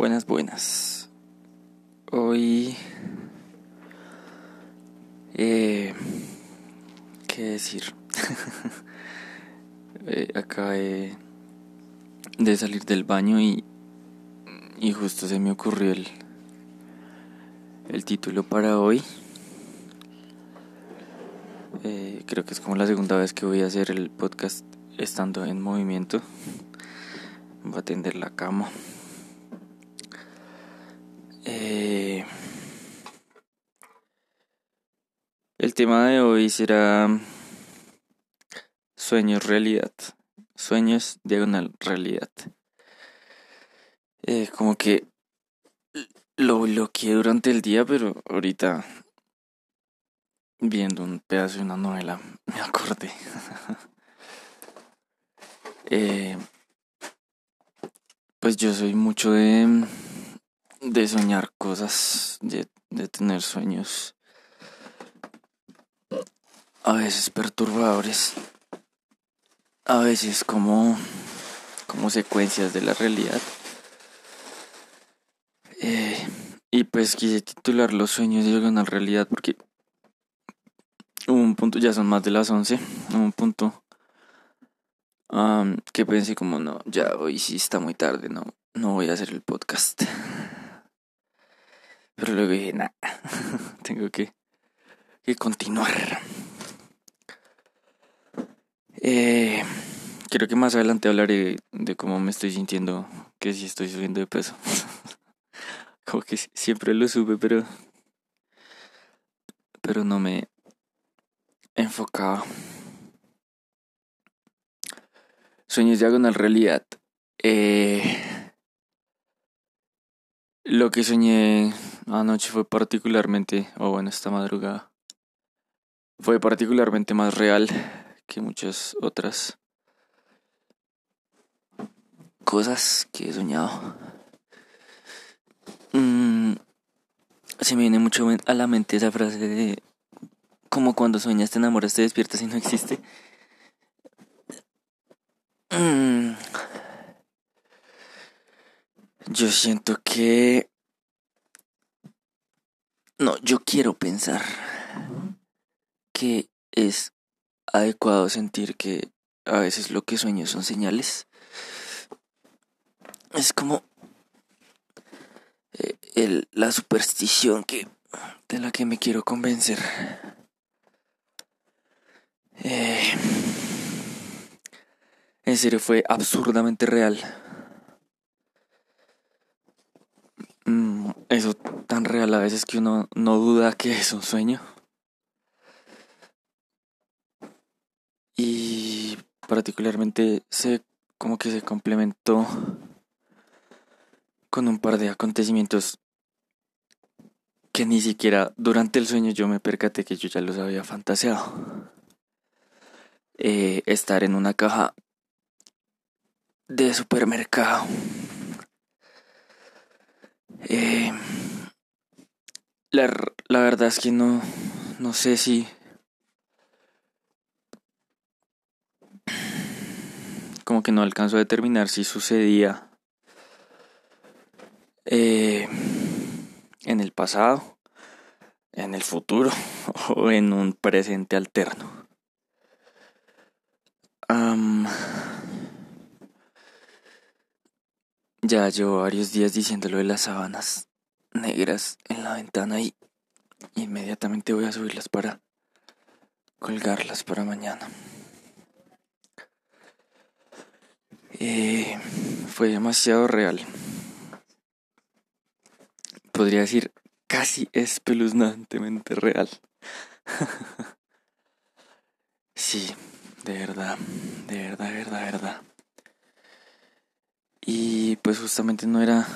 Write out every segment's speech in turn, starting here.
Buenas, buenas. Hoy... Eh, ¿Qué decir? eh, acabé de salir del baño y, y justo se me ocurrió el, el título para hoy. Eh, creo que es como la segunda vez que voy a hacer el podcast estando en movimiento. Voy a tender la cama. Eh, el tema de hoy será sueños realidad. Sueños diagonal realidad. Eh, como que lo bloqueé durante el día, pero ahorita viendo un pedazo de una novela me acordé. eh, pues yo soy mucho de de soñar cosas, de, de tener sueños a veces perturbadores, a veces como, como secuencias de la realidad. Eh, y pues quise titular Los sueños de la realidad porque hubo un punto, ya son más de las 11, hubo un punto um, que pensé como no, ya hoy sí está muy tarde, no, no voy a hacer el podcast. Pero luego dije, nah, tengo que, que continuar. Eh, creo que más adelante hablaré de cómo me estoy sintiendo, que si estoy subiendo de peso. Como que siempre lo sube, pero. Pero no me enfocaba. Sueños diagonal realidad. Eh, lo que soñé anoche fue particularmente, o bueno, esta madrugada, fue particularmente más real que muchas otras cosas que he soñado. Mm, se me viene mucho a la mente esa frase de como cuando sueñas te enamoras, te despiertas y no existe. Mm, yo siento que... No, yo quiero pensar que es adecuado sentir que a veces lo que sueño son señales. Es como eh, la superstición que de la que me quiero convencer. Eh, en serio fue absurdamente real. Mm, eso tan real a veces que uno no duda que es un sueño. Y particularmente se como que se complementó con un par de acontecimientos que ni siquiera durante el sueño yo me percaté que yo ya los había fantaseado. Eh, estar en una caja de supermercado eh, la, la verdad es que no, no sé si... Como que no alcanzo a determinar si sucedía eh, en el pasado, en el futuro o en un presente alterno. Ya llevo varios días diciéndolo de las sábanas negras en la ventana y inmediatamente voy a subirlas para colgarlas para mañana. Eh, fue demasiado real. Podría decir casi espeluznantemente real. sí, de verdad, de verdad, de verdad, de verdad. Y pues justamente no era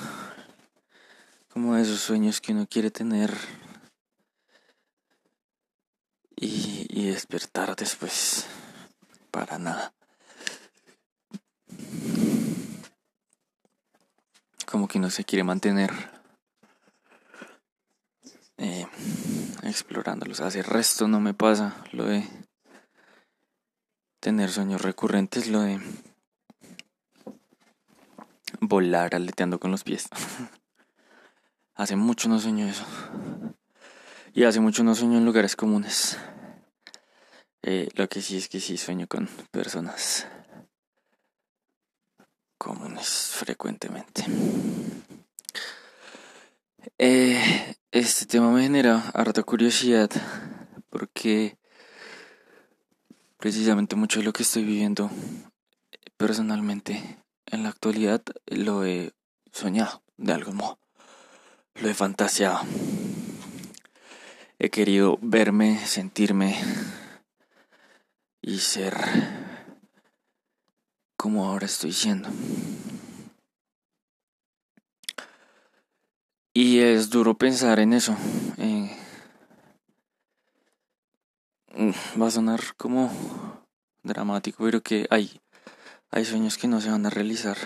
como esos sueños que uno quiere tener y, y despertar después. Para nada. Como que no se quiere mantener eh, explorándolos. Hace resto no me pasa lo de tener sueños recurrentes, lo de volar aleteando con los pies. hace mucho no sueño eso. Y hace mucho no sueño en lugares comunes. Eh, lo que sí es que sí sueño con personas comunes frecuentemente. Eh, este tema me genera harta curiosidad porque precisamente mucho de lo que estoy viviendo personalmente en la actualidad lo he soñado de algún modo. Lo he fantaseado. He querido verme, sentirme y ser como ahora estoy siendo. Y es duro pensar en eso. Mm, va a sonar como dramático, pero que hay, hay sueños que no se van a realizar.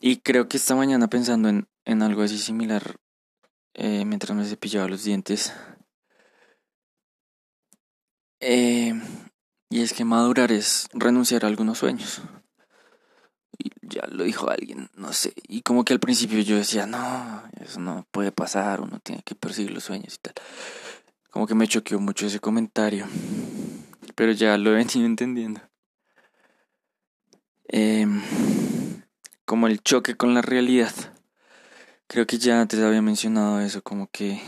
Y creo que esta mañana pensando en, en algo así similar, eh, mientras me cepillaba los dientes, eh, y es que madurar es renunciar a algunos sueños. Y ya lo dijo alguien, no sé. Y como que al principio yo decía, no, eso no puede pasar, uno tiene que perseguir los sueños y tal. Como que me choqueó mucho ese comentario. Pero ya lo he venido entendiendo. Em, como el choque con la realidad. Creo que ya antes había mencionado eso, como que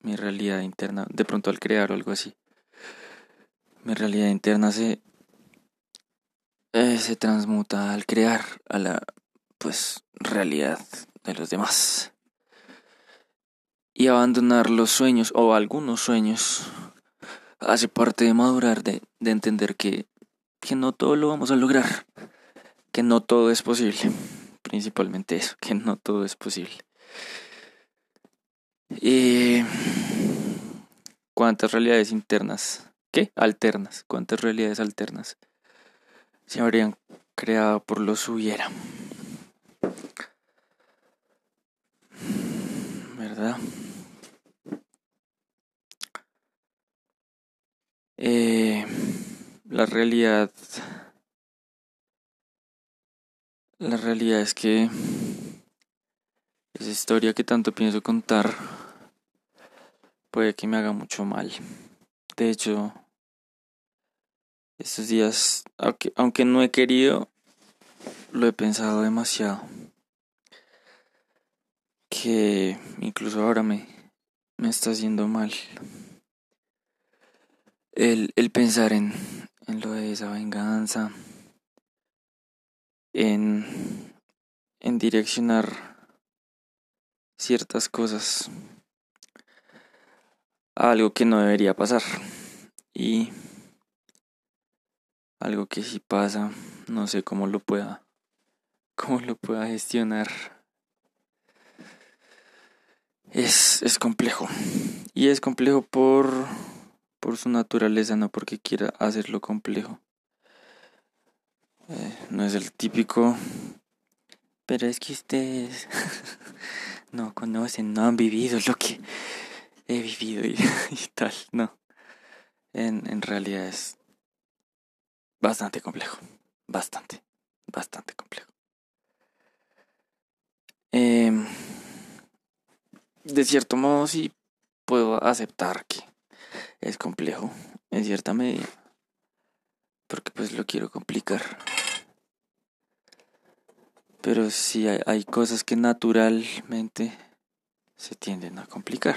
mi realidad interna, de pronto al crear o algo así, mi realidad interna se, eh, se transmuta al crear a la pues realidad de los demás. Y abandonar los sueños o algunos sueños hace parte de madurar, de, de entender que, que no todo lo vamos a lograr, que no todo es posible. Principalmente eso, que no todo es posible. Y cuántas realidades internas ¿Qué? Alternas. ¿Cuántas realidades alternas se habrían creado por los hubiera? ¿Verdad? Eh, la realidad. La realidad es que esa historia que tanto pienso contar puede que me haga mucho mal. De hecho, estos días, aunque, aunque no he querido, lo he pensado demasiado. Que incluso ahora me, me está haciendo mal. El, el pensar en, en lo de esa venganza, en, en direccionar ciertas cosas a algo que no debería pasar. Y algo que si pasa, no sé cómo lo pueda, cómo lo pueda gestionar. Es, es complejo. Y es complejo por, por su naturaleza, no porque quiera hacerlo complejo. Eh, no es el típico, pero es que ustedes no conocen, no han vivido lo que he vivido y, tal, no. En, en realidad es bastante complejo. Bastante, bastante complejo. Em, de cierto modo sí puedo aceptar que es complejo en cierta medida. Porque pues lo quiero complicar. Pero sí hay, hay cosas que naturalmente se tienden a complicar.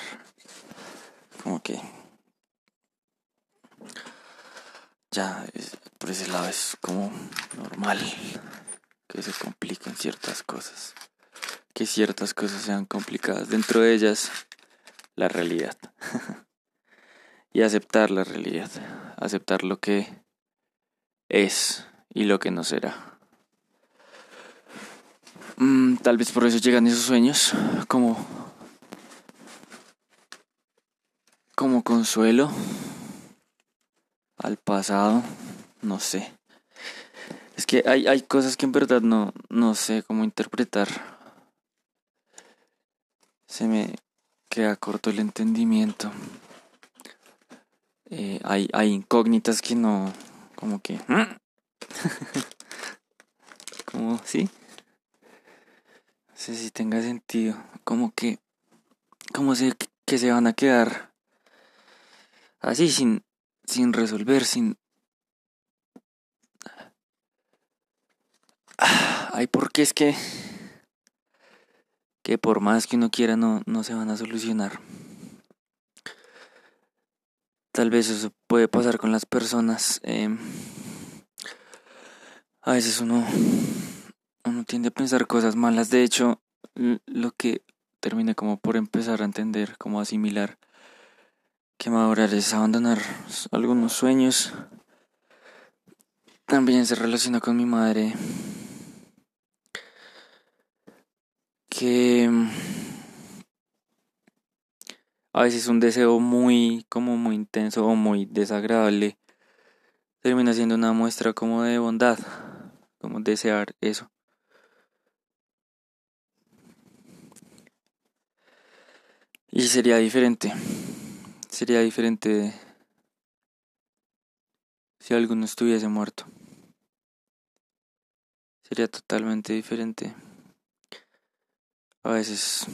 Como que ya por ese lado es como normal que se compliquen ciertas cosas, que ciertas cosas sean complicadas, dentro de ellas la realidad y aceptar la realidad, aceptar lo que es y lo que no será. Mm, tal vez por eso llegan esos sueños como como consuelo al pasado, no sé. Es que hay, hay cosas que en verdad no, no sé cómo interpretar. Se me queda corto el entendimiento. Eh, hay, hay incógnitas que no, como que... Como, ¿sí? No sé si tenga sentido. Como que, como se, que se van a quedar así, sin, sin resolver, sin... Ay, porque es que... Que por más que uno quiera no, no se van a solucionar. Tal vez eso puede pasar con las personas. Eh, a veces uno, uno tiende a pensar cosas malas. De hecho, lo que termine como por empezar a entender, como asimilar, que madurar es abandonar algunos sueños. También se relaciona con mi madre. Que a veces un deseo muy, como muy intenso o muy desagradable termina siendo una muestra como de bondad, como desear eso. Y sería diferente, sería diferente si alguno estuviese muerto. Sería totalmente diferente. A veces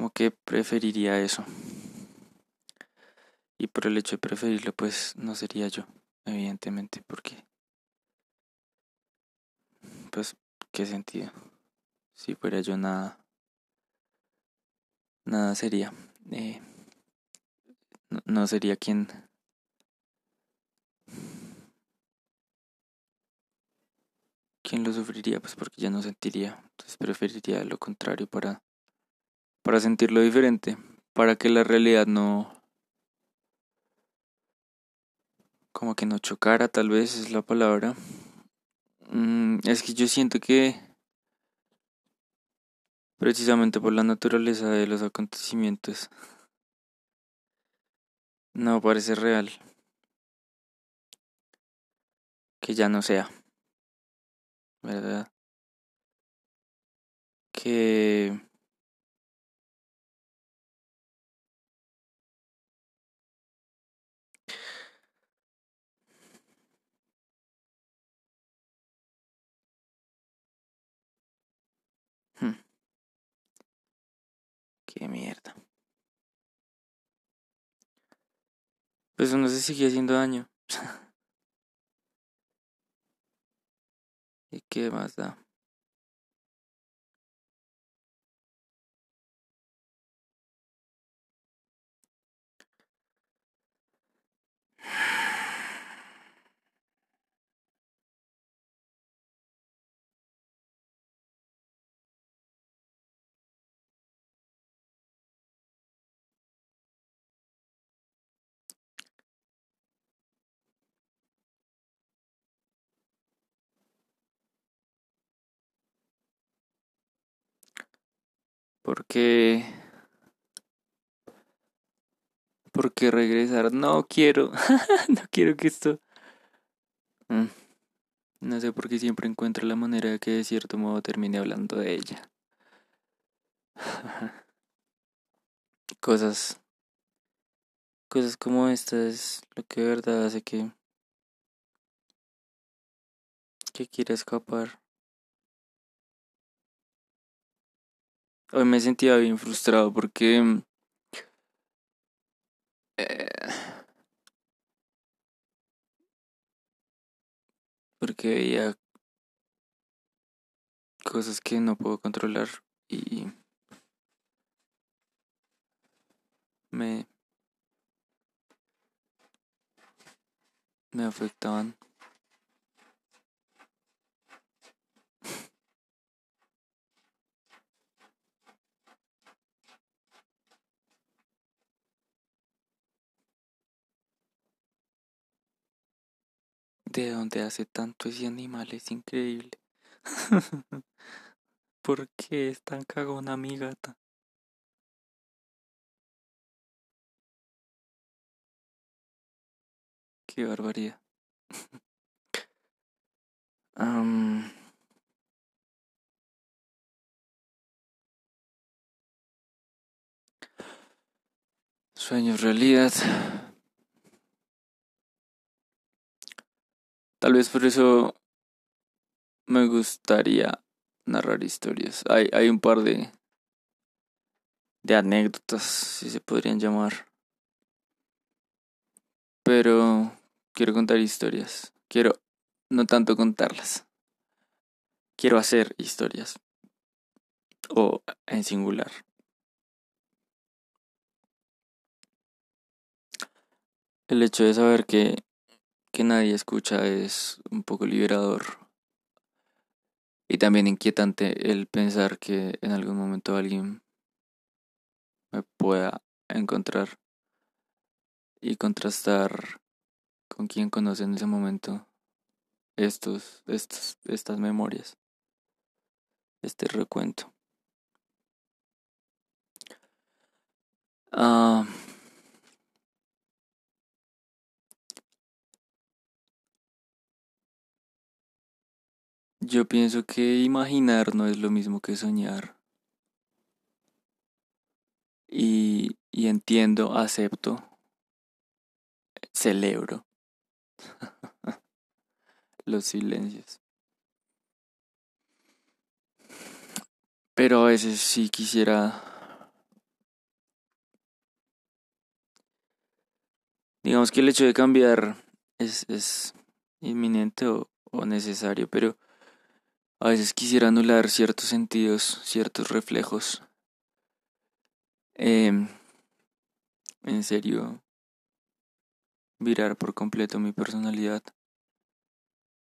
como que preferiría eso. Y por el hecho de preferirlo, pues no sería yo, evidentemente, porque... Pues, ¿qué sentido? Si fuera yo nada... Nada sería. Eh, no, sería quien... ¿Quién lo sufriría? Pues porque ya no sentiría. Entonces preferiría lo contrario para para sentirlo diferente, para que la realidad no... como que no chocara, tal vez es la palabra. Mm, es que yo siento que precisamente por la naturaleza de los acontecimientos no parece real que ya no sea, ¿verdad? Que Qué mierda. Pues uno se sigue haciendo daño. ¿Y qué más da? Porque... Porque regresar. No quiero. no quiero que esto... Mm, no sé por qué siempre encuentro la manera de que de cierto modo termine hablando de ella. cosas... Cosas como esta es lo que de verdad hace que... Que quiera escapar. Hoy me sentía bien frustrado porque... Mm, eh, porque veía cosas que no puedo controlar y me me afectaban de dónde hace tanto ese animal es increíble. ¿Por qué es tan cagona mi gata? Qué barbaridad. Sueños, realidad. Tal vez por eso me gustaría narrar historias. Hay, hay un par de, de anécdotas, si se podrían llamar. Pero quiero contar historias. Quiero no tanto contarlas. Quiero hacer historias. O en singular. El hecho de saber que, que nadie escucha es un poco liberador. Y también inquietante el pensar que en algún momento alguien me pueda encontrar y contrastar con quien conoce en ese momento estos, estos, estas memorias, este recuento. Ah, yo pienso que imaginar no es lo mismo que soñar. Y, y entiendo, acepto, celebro los silencios. Pero a veces sí quisiera... Digamos que el hecho de cambiar es, es inminente o, o necesario, pero a veces quisiera anular ciertos sentidos, ciertos reflejos. Eh, en serio, virar por completo mi personalidad.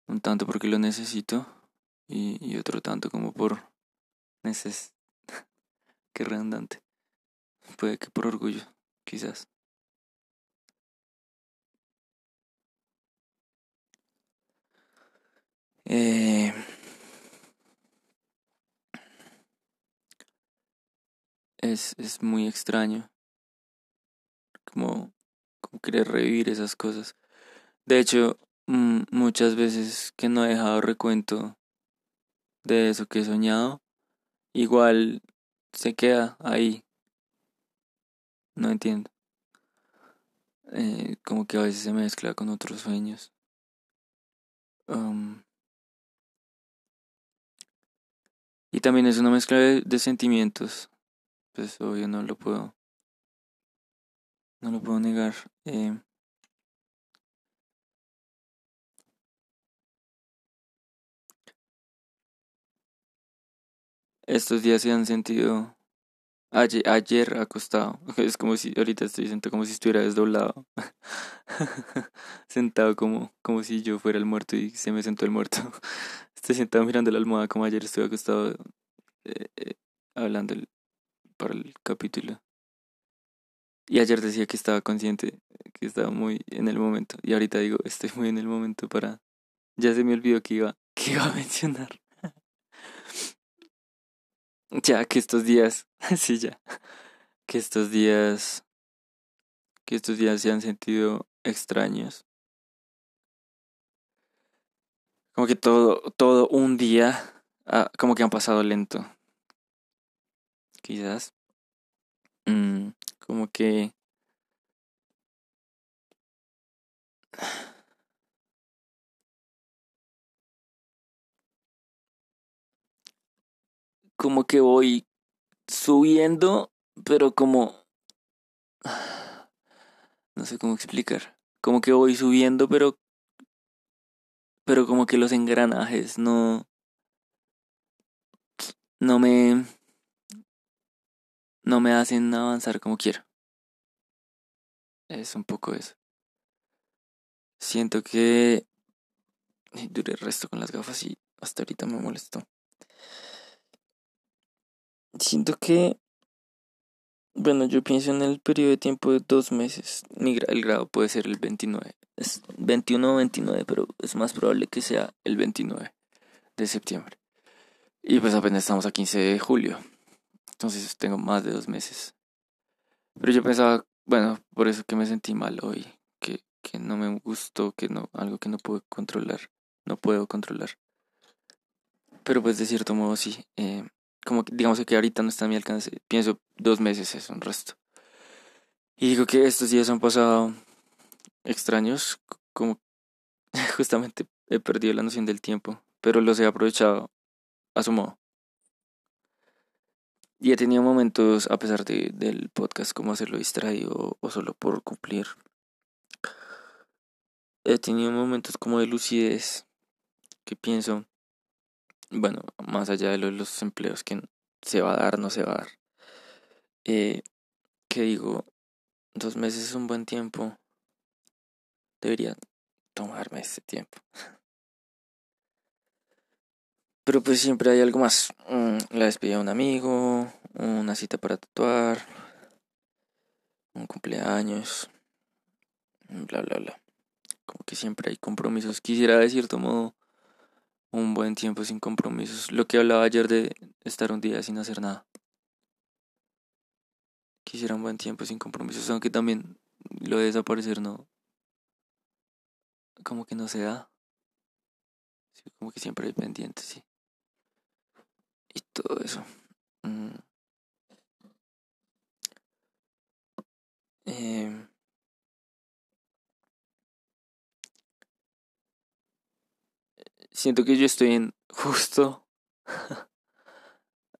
Un tanto porque lo necesito y, y otro tanto como por neces... Qué redundante. Puede que por orgullo, quizás. Eh... Es, es muy extraño. Como, como querer revivir esas cosas. De hecho, Mm, muchas veces que no he dejado recuento de eso que he soñado, igual se queda ahí. No entiendo. Eh, como que a veces se mezcla con otros sueños. Um, y también es una mezcla de, de, sentimientos. Pues obvio no lo puedo. No lo puedo negar. Eh, Estos días se han sentido ayer, ayer acostado. Es como si ahorita estoy sentado como si estuviera desdoblado. sentado como, como si yo fuera el muerto y se me sentó el muerto. Estoy sentado mirando la almohada como ayer estuve acostado eh, eh, hablando para el capítulo. Y ayer decía que estaba consciente, que estaba muy en el momento. Y ahorita digo, estoy muy en el momento para... Ya se me olvidó que iba, que iba a mencionar. Ya que estos días, sí, ya, que estos días, que estos días se han sentido extraños. Como que todo, todo un día, ah, como que han pasado lento. Quizás. Mm, como que... como que voy subiendo, pero como... No sé cómo explicar. Como que voy subiendo, pero... Pero como que los engranajes no... No me... No me hacen avanzar como quiero. Es un poco eso. Siento que... Duré el resto con las gafas y hasta ahorita me molestó. Siento que, bueno, yo pienso en el periodo de tiempo de dos meses. el grado puede ser el 29. Es 21 o 29, pero es más probable que sea el 29 de septiembre. Y pues apenas estamos a 15 de julio. Entonces tengo más de dos meses. Pero yo pensaba, bueno, por eso que me sentí mal hoy. Que, que no me gustó, que no, algo que no puedo controlar. No puedo controlar. Pero pues de cierto modo sí. Eh, como que digamos que ahorita no está a mi alcance, pienso dos meses es un resto. Y digo que estos días han pasado extraños, como justamente he perdido la noción del tiempo, pero los he aprovechado a su modo. Y he tenido momentos, a pesar de, del podcast, como hacerlo distraído o solo por cumplir. He tenido momentos como de lucidez que pienso, bueno, más allá de los empleos que se va a dar, no se va a dar. Eh, que digo, dos meses es un buen tiempo. Debería tomarme ese tiempo. Pero pues siempre hay algo más. Mm, la despedida de un amigo, una cita para tatuar, un cumpleaños, bla, bla, bla. Como que siempre hay compromisos. Quisiera de cierto modo un buen tiempo sin compromisos. Lo que hablaba ayer de estar un día sin hacer nada. Quisiera un buen tiempo sin compromisos, aunque también lo de desaparecer no. Como que no se da. como que siempre hay pendientes, sí y todo eso. Em. siento que yo estoy en justo.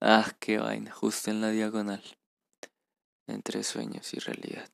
ah, qué vaina, justo en la diagonal entre sueños y realidad.